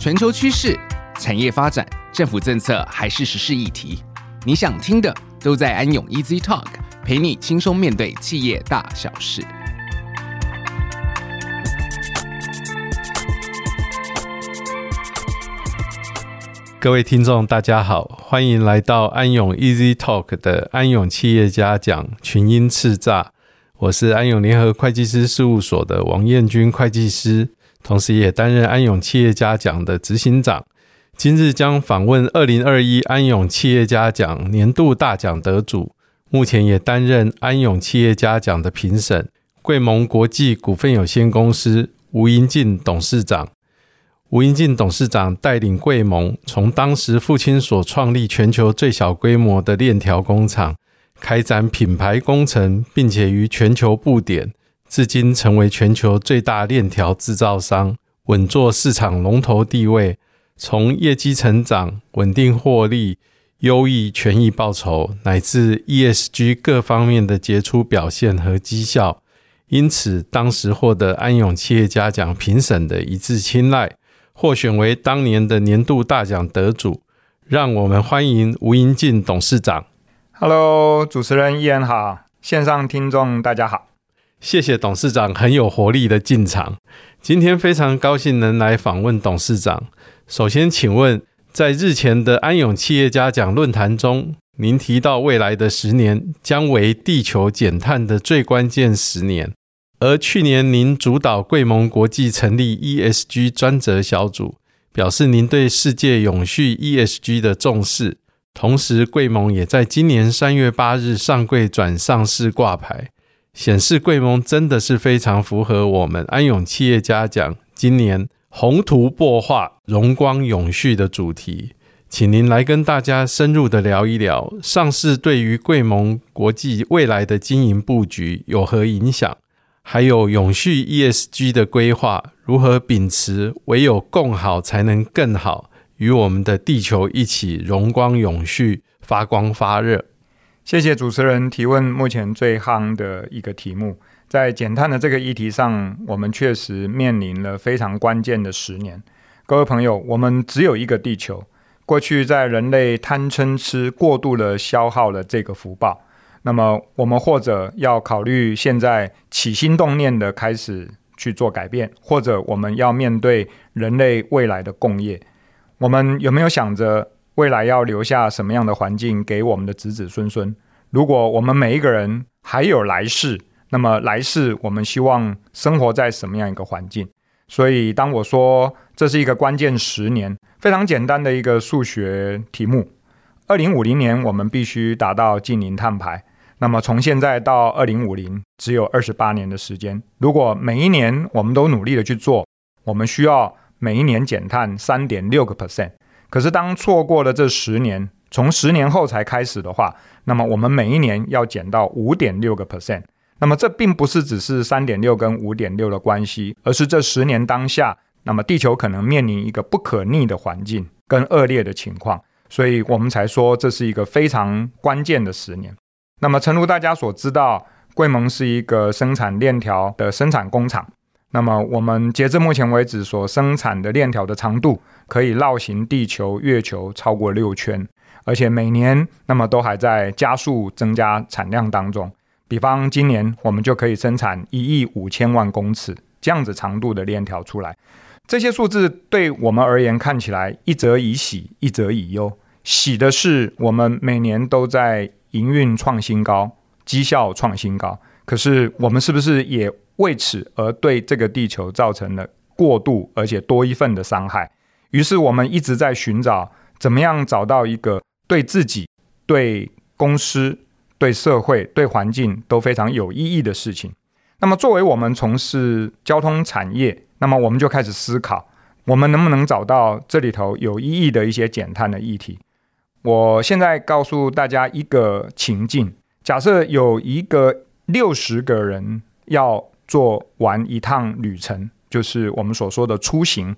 全球趋势、产业发展、政府政策还是时事议题，你想听的都在安永 Easy Talk，陪你轻松面对企业大小事。各位听众，大家好，欢迎来到安永 Easy Talk 的安永企业家讲群英叱咤。我是安永联合会计师事务所的王彦军会计师，同时也担任安永企业家奖的执行长。今日将访问二零二一安永企业家奖年度大奖得主，目前也担任安永企业家奖的评审，贵盟国际股份有限公司吴英进董事长。吴英进董事长带领贵盟，从当时父亲所创立全球最小规模的链条工厂，开展品牌工程，并且于全球布点，至今成为全球最大链条制造商，稳坐市场龙头地位。从业绩成长、稳定获利、优异权益报酬，乃至 ESG 各方面的杰出表现和绩效，因此当时获得安永企业家奖评审的一致青睐。获选为当年的年度大奖得主，让我们欢迎吴英进董事长。Hello，主持人伊恩好，线上听众大家好，谢谢董事长很有活力的进场。今天非常高兴能来访问董事长。首先，请问在日前的安永企业家奖论坛中，您提到未来的十年将为地球减碳的最关键十年。而去年，您主导贵盟国际成立 ESG 专责小组，表示您对世界永续 ESG 的重视。同时，贵盟也在今年三月八日上柜转上市挂牌，显示贵盟真的是非常符合我们安永企业家奖今年宏图擘画、荣光永续的主题。请您来跟大家深入的聊一聊，上市对于贵盟国际未来的经营布局有何影响？还有永续 ESG 的规划，如何秉持唯有共好才能更好，与我们的地球一起荣光永续，发光发热。谢谢主持人提问。目前最夯的一个题目，在减碳的这个议题上，我们确实面临了非常关键的十年。各位朋友，我们只有一个地球，过去在人类贪嗔痴过度的消耗了这个福报。那么，我们或者要考虑现在起心动念的开始去做改变，或者我们要面对人类未来的共业。我们有没有想着未来要留下什么样的环境给我们的子子孙孙？如果我们每一个人还有来世，那么来世我们希望生活在什么样一个环境？所以，当我说这是一个关键十年，非常简单的一个数学题目：二零五零年我们必须达到净零碳排。那么从现在到二零五零，只有二十八年的时间。如果每一年我们都努力的去做，我们需要每一年减碳三点六个 percent。可是当错过了这十年，从十年后才开始的话，那么我们每一年要减到五点六个 percent。那么这并不是只是三点六跟五点六的关系，而是这十年当下，那么地球可能面临一个不可逆的环境跟恶劣的情况，所以我们才说这是一个非常关键的十年。那么，诚如大家所知道，贵盟是一个生产链条的生产工厂。那么，我们截至目前为止所生产的链条的长度，可以绕行地球、月球超过六圈，而且每年那么都还在加速增加产量当中。比方，今年我们就可以生产一亿五千万公尺这样子长度的链条出来。这些数字对我们而言看起来一则以喜，一则以忧。喜的是，我们每年都在。营运创新高，绩效创新高，可是我们是不是也为此而对这个地球造成了过度而且多一份的伤害？于是我们一直在寻找怎么样找到一个对自己、对公司、对社会、对环境都非常有意义的事情。那么作为我们从事交通产业，那么我们就开始思考，我们能不能找到这里头有意义的一些减碳的议题？我现在告诉大家一个情境：假设有一个六十个人要做完一趟旅程，就是我们所说的出行。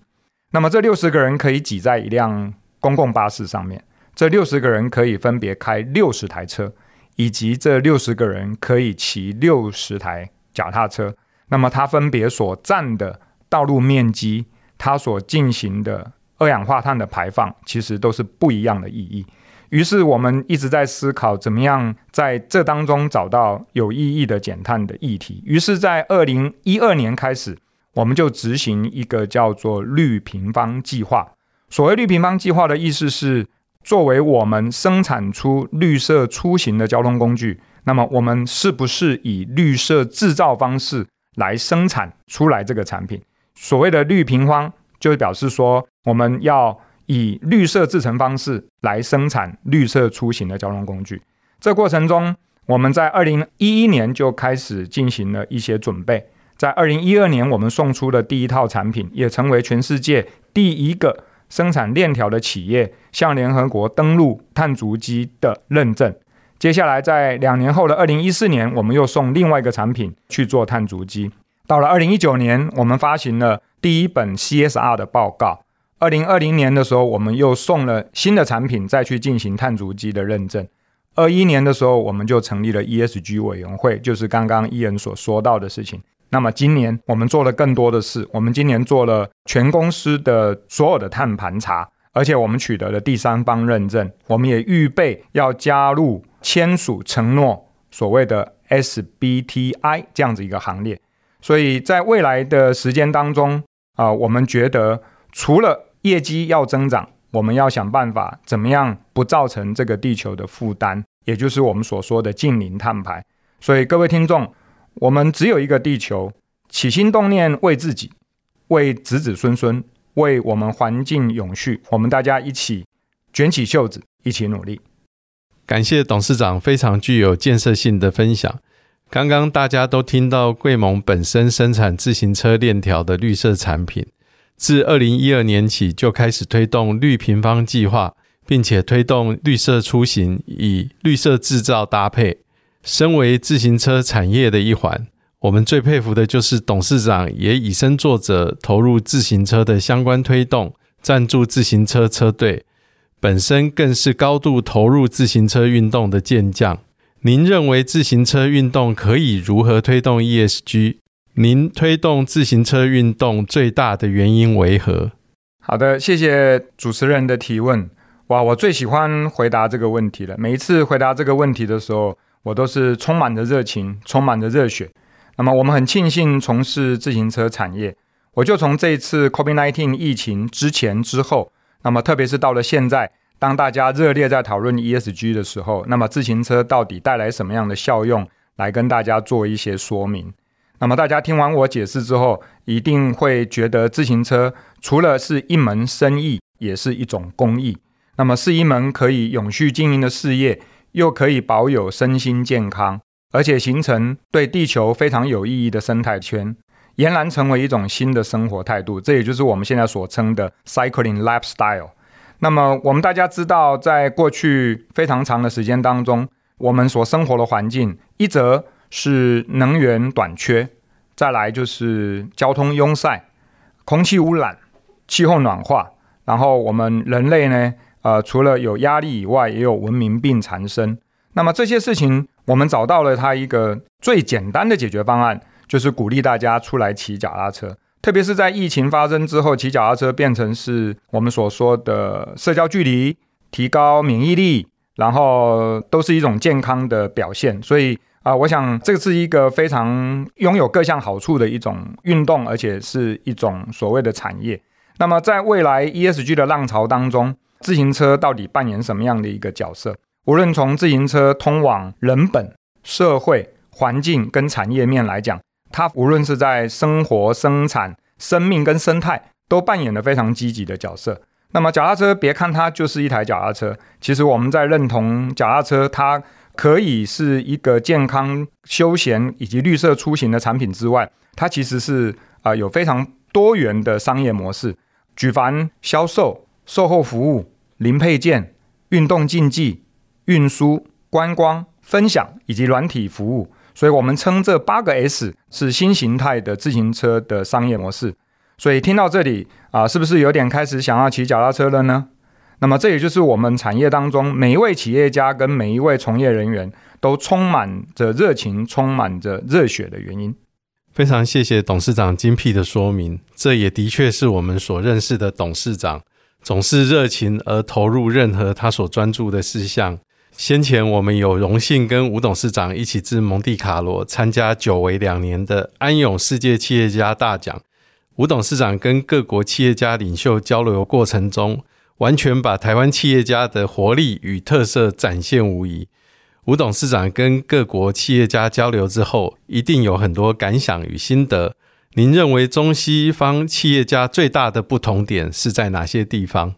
那么这六十个人可以挤在一辆公共巴士上面，这六十个人可以分别开六十台车，以及这六十个人可以骑六十台脚踏车。那么它分别所占的道路面积，它所进行的二氧化碳的排放，其实都是不一样的意义。于是我们一直在思考，怎么样在这当中找到有意义的减碳的议题。于是，在二零一二年开始，我们就执行一个叫做“绿平方计划”。所谓“绿平方计划”的意思是，作为我们生产出绿色出行的交通工具，那么我们是不是以绿色制造方式来生产出来这个产品？所谓的“绿平方”，就表示说我们要。以绿色制程方式来生产绿色出行的交通工具，这过程中，我们在二零一一年就开始进行了一些准备。在二零一二年，我们送出的第一套产品，也成为全世界第一个生产链条的企业向联合国登录碳足迹的认证。接下来，在两年后的二零一四年，我们又送另外一个产品去做碳足迹。到了二零一九年，我们发行了第一本 CSR 的报告。二零二零年的时候，我们又送了新的产品，再去进行碳足迹的认证。二一年的时候，我们就成立了 ESG 委员会，就是刚刚伊恩所说到的事情。那么今年我们做了更多的事，我们今年做了全公司的所有的碳盘查，而且我们取得了第三方认证。我们也预备要加入签署承诺所谓的 SBTI 这样子一个行列。所以在未来的时间当中啊、我们觉得除了业绩要增长，我们要想办法怎么样不造成这个地球的负担，也就是我们所说的近零碳排。所以各位听众，我们只有一个地球，起心动念为自己，为子子孙孙，为我们环境永续，我们大家一起卷起袖子，一起努力。感谢董事长非常具有建设性的分享。刚刚大家都听到贵盟本身生产自行车链条的绿色产品。自二零一二年起就开始推动绿平方计划，并且推动绿色出行与绿色制造搭配。身为自行车产业的一环，我们最佩服的就是董事长也以身作则，投入自行车的相关推动，赞助自行车车队，本身更是高度投入自行车运动的健将。您认为自行车运动可以如何推动 ESG？您推动自行车运动最大的原因为何？好的，谢谢主持人的提问。哇，我最喜欢回答这个问题了。每一次回答这个问题的时候，我都是充满着热情，充满着热血。那么，我们很庆幸从事自行车产业。我就从这一次 COVID-19 疫情之前之后，那么特别是到了现在，当大家热烈在讨论 ESG 的时候，那么自行车到底带来什么样的效用，来跟大家做一些说明。那么大家听完我解释之后，一定会觉得自行车除了是一门生意，也是一种公益。那么是一门可以永续经营的事业，又可以保有身心健康，而且形成对地球非常有意义的生态圈，俨然成为一种新的生活态度。这也就是我们现在所称的 cycling lifestyle。那么我们大家知道，在过去非常长的时间当中，我们所生活的环境，一则是能源短缺，再来就是交通拥塞、空气污染、气候暖化，然后我们人类呢，呃，除了有压力以外，也有文明病缠身。那么这些事情，我们找到了它一个最简单的解决方案，就是鼓励大家出来骑脚踏车。特别是在疫情发生之后，骑脚踏车变成是我们所说的社交距离、提高免疫力。然后都是一种健康的表现，所以啊、我想这是一个非常拥有各项好处的一种运动，而且是一种所谓的产业。那么在未来 ESG 的浪潮当中，自行车到底扮演什么样的一个角色？无论从自行车通往人本、社会、环境跟产业面来讲，它无论是在生活、生产、生命跟生态，都扮演了非常积极的角色。那么脚踏车，别看它就是一台脚踏车，其实我们在认同脚踏车，它可以是一个健康、休闲以及绿色出行的产品之外，它其实是啊、有非常多元的商业模式，举凡销售、售后服务、零配件、运动竞技、运输、观光、分享以及软体服务，所以我们称这八个 S 是新形态的自行车的商业模式。所以听到这里啊，是不是有点开始想要骑脚踏车了呢？那么这也就是我们产业当中每一位企业家跟每一位从业人员都充满着热情、充满着热血的原因。非常谢谢董事长精辟的说明，这也的确是我们所认识的董事长总是热情而投入任何他所专注的事项。先前我们有荣幸跟吴董事长一起至蒙地卡罗参加久违两年的安永世界企业家大奖。吴董事长跟各国企业家领袖交流过程中，完全把台湾企业家的活力与特色展现无遗。吴董事长跟各国企业家交流之后，一定有很多感想与心得。您认为中西方企业家最大的不同点是在哪些地方？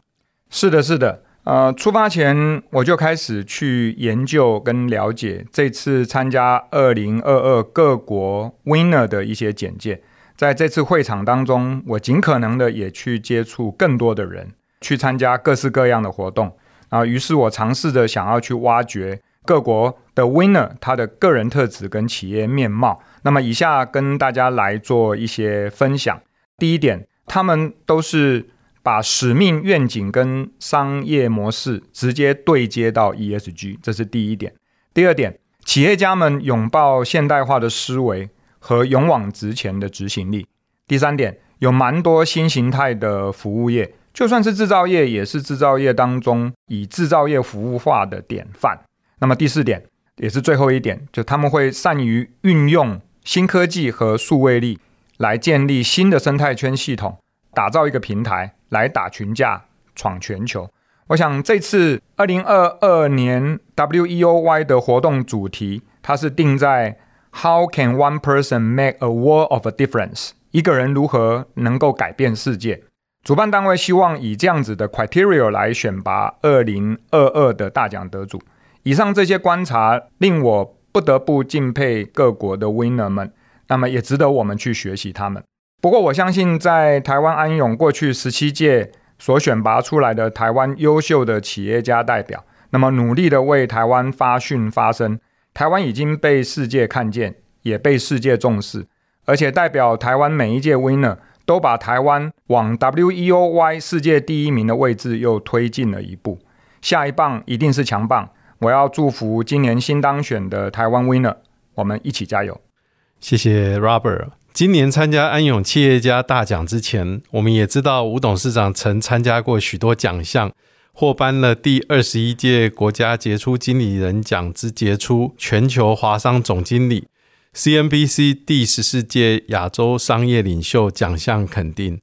是的，是的。呃，出发前我就开始去研究跟了解这次参加二零二二各国 Winner 的一些简介。在这次会场当中，我尽可能的也去接触更多的人，去参加各式各样的活动。啊，于是我尝试着想要去挖掘。各国的 winner，他的个人特质跟企业面貌。那么，以下跟大家来做一些分享。第一点，他们都是把使命、愿景跟商业模式直接对接到 ESG，这是第一点。第二点，企业家们拥抱现代化的思维和勇往直前的执行力。第三点，有蛮多新形态的服务业，就算是制造业，也是制造业当中以制造业服务化的典范。那么第四点也是最后一点，就他们会善于运用新科技和数位力来建立新的生态圈系统，打造一个平台来打群架、闯全球。我想这次二零二二年 WEOY 的活动主题，它是定在 How can one person make a world of a difference？一个人如何能够改变世界？主办单位希望以这样子的 criteria 来选拔二零二二的大奖得主。以上这些观察令我不得不敬佩各国的 winner 们，那么也值得我们去学习他们。不过，我相信在台湾安永过去十七届所选拔出来的台湾优秀的企业家代表，那么努力的为台湾发讯发声，台湾已经被世界看见，也被世界重视，而且代表台湾每一届 winner 都把台湾往 WEOY 世界第一名的位置又推进了一步，下一棒一定是强棒。我要祝福今年新当选的台湾 Winner，我们一起加油！谢谢 Robert。今年参加安永企业家大奖之前，我们也知道吴董事长曾参加过许多奖项，获颁了第二十一届国家杰出经理人奖之杰出全球华商总经理，CNBC 第十四届亚洲商业领袖奖项肯定，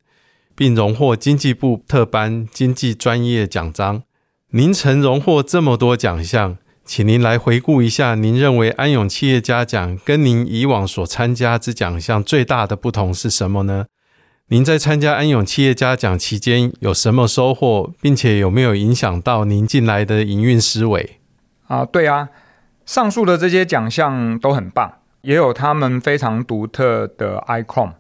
并荣获经济部特颁经济专业奖章。您曾荣获这么多奖项，请您来回顾一下，您认为安永企业家奖跟您以往所参加之奖项最大的不同是什么呢？您在参加安永企业家奖期间有什么收获，并且有没有影响到您近来的营运思维？啊，对啊，上述的这些奖项都很棒，也有他们非常独特的 icon。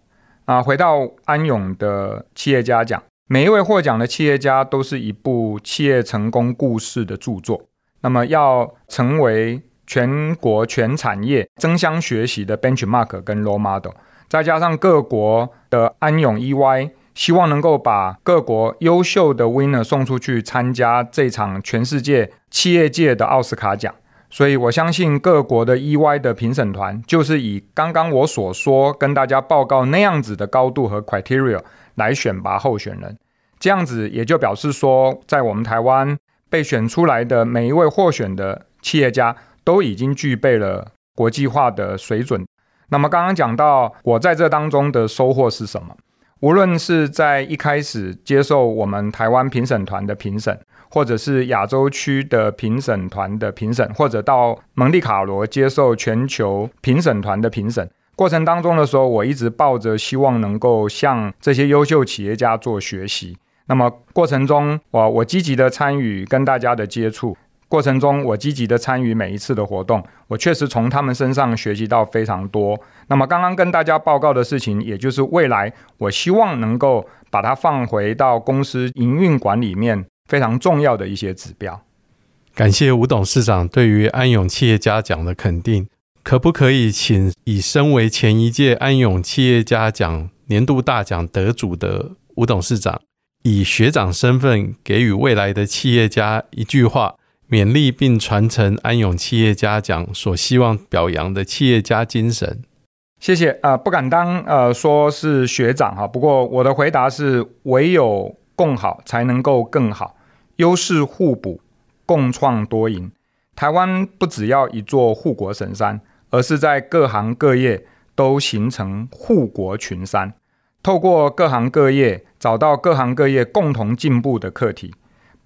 啊，回到安永的企业家奖。每一位获奖的企业家都是一部企业成功故事的著作。那么，要成为全国全产业争相学习的 benchmark 跟 role model，再加上各国的安永 EY，希望能够把各国优秀的 winner 送出去参加这场全世界企业界的奥斯卡奖。所以我相信各国的 EY 的评审团就是以刚刚我所说跟大家报告那样子的高度和 criteria。来选拔候选人，这样子也就表示说，在我们台湾被选出来的每一位获选的企业家，都已经具备了国际化的水准。那么刚刚讲到我在这当中的收获是什么？无论是在一开始接受我们台湾评审团的评审，或者是亚洲区的评审团的评审，或者到蒙地卡罗接受全球评审团的评审。过程当中的时候，我一直抱着希望能够向这些优秀企业家做学习。那么过程中，我我积极的参与跟大家的接触，过程中我积极的参与每一次的活动，我确实从他们身上学习到非常多。那么刚刚跟大家报告的事情，也就是未来我希望能够把它放回到公司营运管里面非常重要的一些指标。感谢吴董事长对于安永企业家奖的肯定。可不可以请以身为前一届安永企业家奖年度大奖得主的吴董事长，以学长身份给予未来的企业家一句话，勉励并传承安永企业家奖所希望表扬的企业家精神？谢谢啊、呃，不敢当呃说是学长哈，不过我的回答是：唯有共好才能够更好，优势互补，共创多赢。台湾不只要一座护国神山，而是在各行各业都形成护国群山。透过各行各业，找到各行各业共同进步的课题，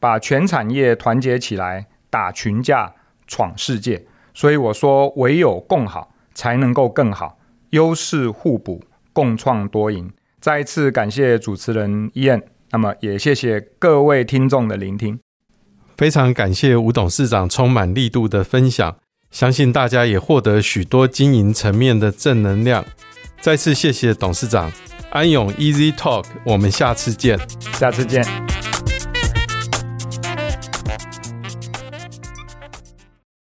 把全产业团结起来，打群架，闯世界。所以我说，唯有共好，才能够更好，优势互补，共创多赢。再一次感谢主持人 Ian，那么也谢谢各位听众的聆听。非常感谢吴董事长充满力度的分享，相信大家也获得许多经营层面的正能量。再次谢谢董事长，安永 Easy Talk，我们下次见，下次见。